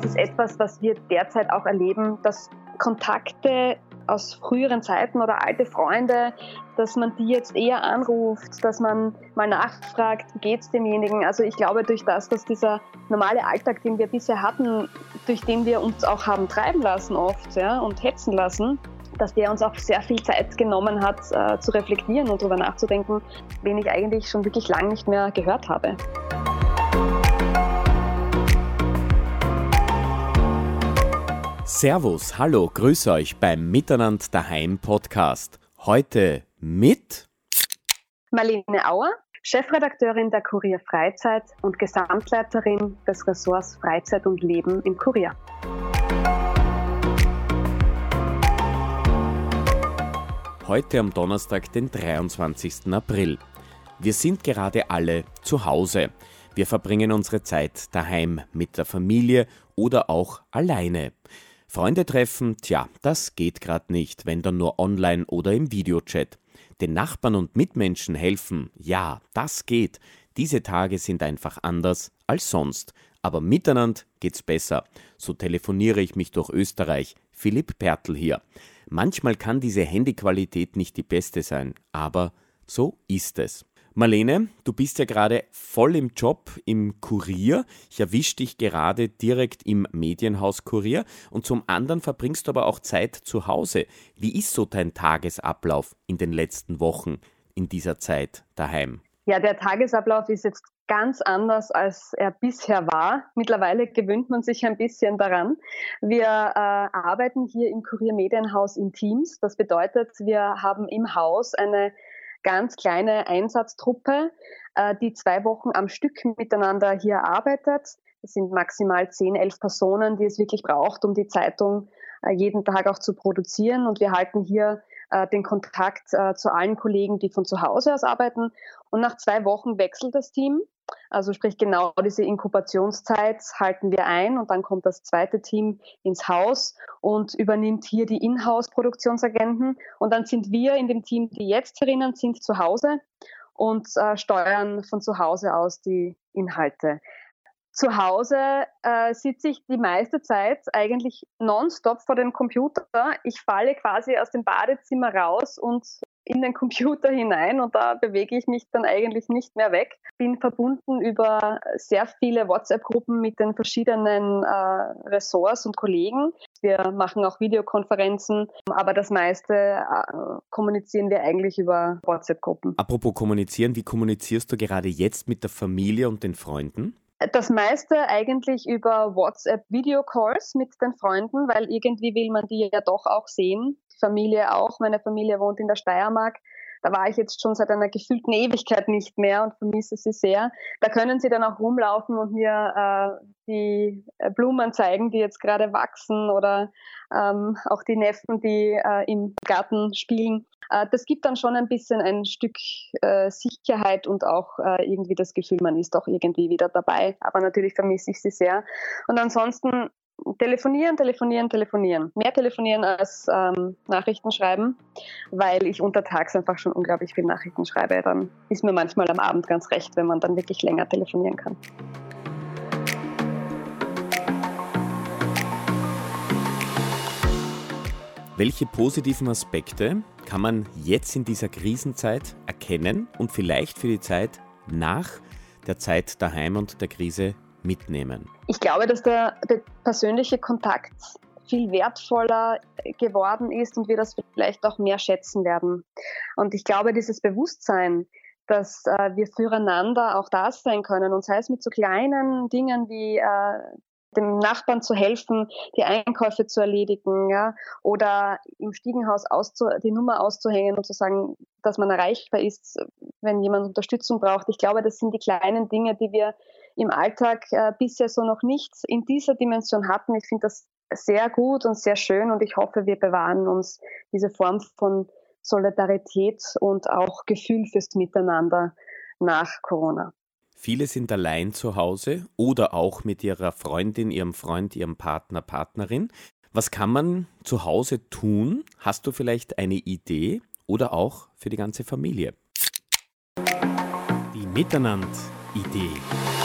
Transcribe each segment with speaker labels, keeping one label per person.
Speaker 1: das ist etwas, was wir derzeit auch erleben, dass Kontakte aus früheren Zeiten oder alte Freunde, dass man die jetzt eher anruft, dass man mal nachfragt, wie geht es demjenigen. Also ich glaube, durch das, dass dieser normale Alltag, den wir bisher hatten, durch den wir uns auch haben treiben lassen oft ja, und hetzen lassen, dass der uns auch sehr viel Zeit genommen hat, äh, zu reflektieren und darüber nachzudenken, wen ich eigentlich schon wirklich lange nicht mehr gehört habe.
Speaker 2: Servus, hallo, grüße euch beim Miteinander daheim Podcast. Heute mit
Speaker 1: Marlene Auer, Chefredakteurin der Kurier Freizeit und Gesamtleiterin des Ressorts Freizeit und Leben im Kurier.
Speaker 2: Heute am Donnerstag, den 23. April. Wir sind gerade alle zu Hause. Wir verbringen unsere Zeit daheim mit der Familie oder auch alleine. Freunde treffen, tja, das geht gerade nicht, wenn dann nur online oder im Videochat. Den Nachbarn und Mitmenschen helfen, ja, das geht. Diese Tage sind einfach anders als sonst. Aber miteinander geht's besser. So telefoniere ich mich durch Österreich. Philipp Pertl hier. Manchmal kann diese Handyqualität nicht die beste sein, aber so ist es. Marlene, du bist ja gerade voll im Job im Kurier. Ich erwische dich gerade direkt im Medienhaus Kurier und zum anderen verbringst du aber auch Zeit zu Hause. Wie ist so dein Tagesablauf in den letzten Wochen in dieser Zeit daheim?
Speaker 1: Ja, der Tagesablauf ist jetzt ganz anders, als er bisher war. Mittlerweile gewöhnt man sich ein bisschen daran. Wir äh, arbeiten hier im Kurier Medienhaus in Teams. Das bedeutet, wir haben im Haus eine ganz kleine Einsatztruppe, äh, die zwei Wochen am Stück miteinander hier arbeitet. Es sind maximal zehn, elf Personen, die es wirklich braucht, um die Zeitung äh, jeden Tag auch zu produzieren. Und wir halten hier äh, den Kontakt zu allen Kollegen, die von zu Hause aus arbeiten. Und nach zwei Wochen wechselt das Team. Also sprich genau diese Inkubationszeit halten wir ein und dann kommt das zweite Team ins Haus und übernimmt hier die Inhouse-Produktionsagenten und dann sind wir in dem Team, die jetzt herinnen sind, zu Hause und äh, steuern von zu Hause aus die Inhalte. Zu Hause äh, sitze ich die meiste Zeit eigentlich nonstop vor dem Computer. Ich falle quasi aus dem Badezimmer raus und in den Computer hinein und da bewege ich mich dann eigentlich nicht mehr weg. Bin verbunden über sehr viele WhatsApp-Gruppen mit den verschiedenen äh, Ressorts und Kollegen. Wir machen auch Videokonferenzen, aber das meiste äh, kommunizieren wir eigentlich über WhatsApp-Gruppen.
Speaker 2: Apropos kommunizieren, wie kommunizierst du gerade jetzt mit der Familie und den Freunden?
Speaker 1: Das meiste eigentlich über WhatsApp-Video-Calls mit den Freunden, weil irgendwie will man die ja doch auch sehen. Familie auch. Meine Familie wohnt in der Steiermark. Da war ich jetzt schon seit einer gefühlten Ewigkeit nicht mehr und vermisse sie sehr. Da können sie dann auch rumlaufen und mir äh, die äh, Blumen zeigen, die jetzt gerade wachsen oder ähm, auch die Neffen, die äh, im Garten spielen. Äh, das gibt dann schon ein bisschen ein Stück äh, Sicherheit und auch äh, irgendwie das Gefühl, man ist auch irgendwie wieder dabei. Aber natürlich vermisse ich sie sehr. Und ansonsten telefonieren, telefonieren, telefonieren. Mehr telefonieren als ähm, Nachrichten schreiben, weil ich untertags einfach schon unglaublich viel Nachrichten schreibe. Dann ist mir manchmal am Abend ganz recht, wenn man dann wirklich länger telefonieren kann.
Speaker 2: Welche positiven Aspekte kann man jetzt in dieser Krisenzeit erkennen und vielleicht für die Zeit nach der Zeit daheim und der Krise mitnehmen?
Speaker 1: Ich glaube, dass der, persönliche Kontakt viel wertvoller geworden ist und wir das vielleicht auch mehr schätzen werden. Und ich glaube, dieses Bewusstsein, dass äh, wir füreinander auch da sein können und sei es mit so kleinen Dingen wie äh, dem Nachbarn zu helfen, die Einkäufe zu erledigen, ja, oder im Stiegenhaus die Nummer auszuhängen und zu sagen, dass man erreichbar ist, wenn jemand Unterstützung braucht. Ich glaube, das sind die kleinen Dinge, die wir im Alltag äh, bisher so noch nicht in dieser Dimension hatten. Ich finde das sehr gut und sehr schön und ich hoffe, wir bewahren uns diese Form von Solidarität und auch Gefühl fürs Miteinander nach Corona.
Speaker 2: Viele sind allein zu Hause oder auch mit ihrer Freundin, ihrem Freund, ihrem Partner, Partnerin. Was kann man zu Hause tun? Hast du vielleicht eine Idee oder auch für die ganze Familie? Die Miteinander-Idee.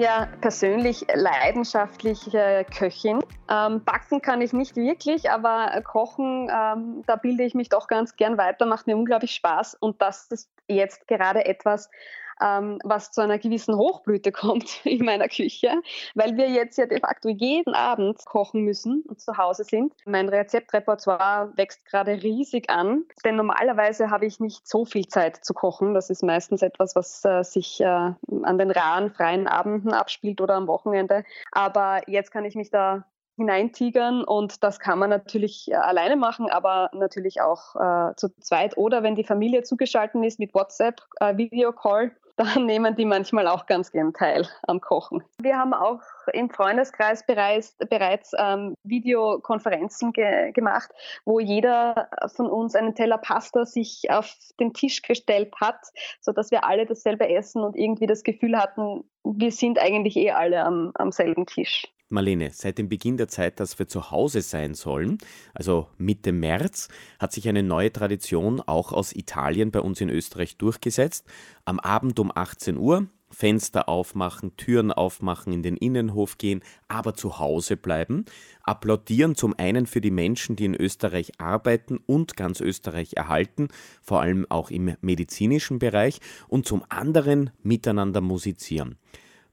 Speaker 1: Ja persönlich leidenschaftliche Köchin. Ähm, backen kann ich nicht wirklich, aber Kochen, ähm, da bilde ich mich doch ganz gern weiter, macht mir unglaublich Spaß. Und das ist jetzt gerade etwas, ähm, was zu einer gewissen Hochblüte kommt in meiner Küche, weil wir jetzt ja de facto jeden Abend kochen müssen und zu Hause sind. Mein Rezeptrepertoire wächst gerade riesig an, denn normalerweise habe ich nicht so viel Zeit zu kochen. Das ist meistens etwas, was äh, sich äh, an den raren freien Abenden abspielt oder am Wochenende. Aber jetzt kann ich mich da hineintigern und das kann man natürlich äh, alleine machen, aber natürlich auch äh, zu zweit oder wenn die Familie zugeschaltet ist mit WhatsApp, äh, Videocall, dann nehmen die manchmal auch ganz gern teil am Kochen. Wir haben auch im Freundeskreis bereits, bereits ähm, Videokonferenzen ge gemacht, wo jeder von uns einen Teller Pasta sich auf den Tisch gestellt hat, sodass wir alle dasselbe essen und irgendwie das Gefühl hatten, wir sind eigentlich eh alle am, am selben Tisch.
Speaker 2: Marlene, seit dem Beginn der Zeit, dass wir zu Hause sein sollen, also Mitte März, hat sich eine neue Tradition auch aus Italien bei uns in Österreich durchgesetzt. Am Abend um 18 Uhr Fenster aufmachen, Türen aufmachen, in den Innenhof gehen, aber zu Hause bleiben. Applaudieren zum einen für die Menschen, die in Österreich arbeiten und ganz Österreich erhalten, vor allem auch im medizinischen Bereich, und zum anderen miteinander musizieren.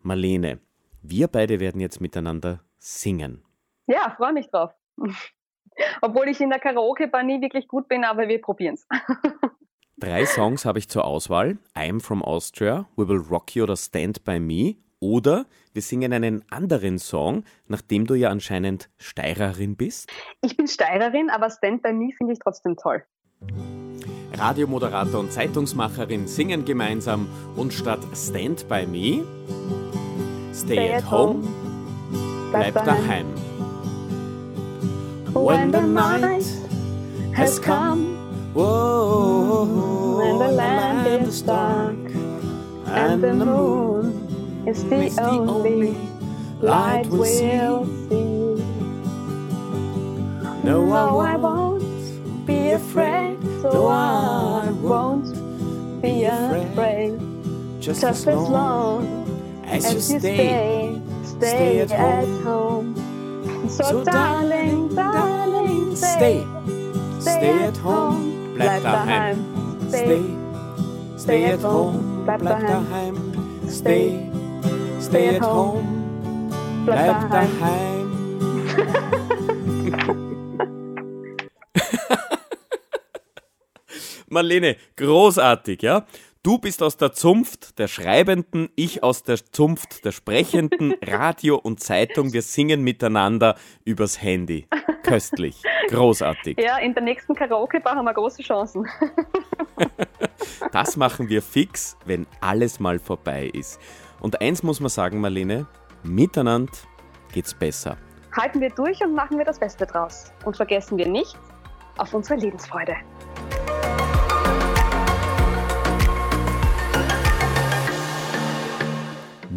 Speaker 2: Marlene, wir beide werden jetzt miteinander singen.
Speaker 1: Ja, freue mich drauf. Obwohl ich in der Karaoke-Bar nie wirklich gut bin, aber wir probieren es.
Speaker 2: Drei Songs habe ich zur Auswahl. I'm from Austria, We Will Rock You oder Stand By Me. Oder wir singen einen anderen Song, nachdem du ja anscheinend Steirerin bist.
Speaker 1: Ich bin Steirerin, aber Stand By Me finde ich trotzdem toll.
Speaker 2: Radiomoderator und Zeitungsmacherin singen gemeinsam und statt Stand By Me Stay at home, bleib daheim. When the night has come, whoa,
Speaker 1: when the land is dark, and the moon is the only light we'll see. No, I won't be afraid, so I won't be afraid, just as long as, as you stay, stay, stay at, at home. home. So, so darling, darling, stay, stay. At home, bleib daheim. Stay, stay. At home, bleib daheim. Stay, stay. At home, bleib daheim.
Speaker 2: Marlene, großartig, ja? Du bist aus der Zunft der Schreibenden, ich aus der Zunft der Sprechenden, Radio und Zeitung. Wir singen miteinander übers Handy. Köstlich, großartig.
Speaker 1: Ja, in der nächsten Karaoke-Bar haben wir große Chancen.
Speaker 2: das machen wir fix, wenn alles mal vorbei ist. Und eins muss man sagen, Marlene, miteinander geht's besser.
Speaker 1: Halten wir durch und machen wir das Beste draus. Und vergessen wir nicht auf unsere Lebensfreude.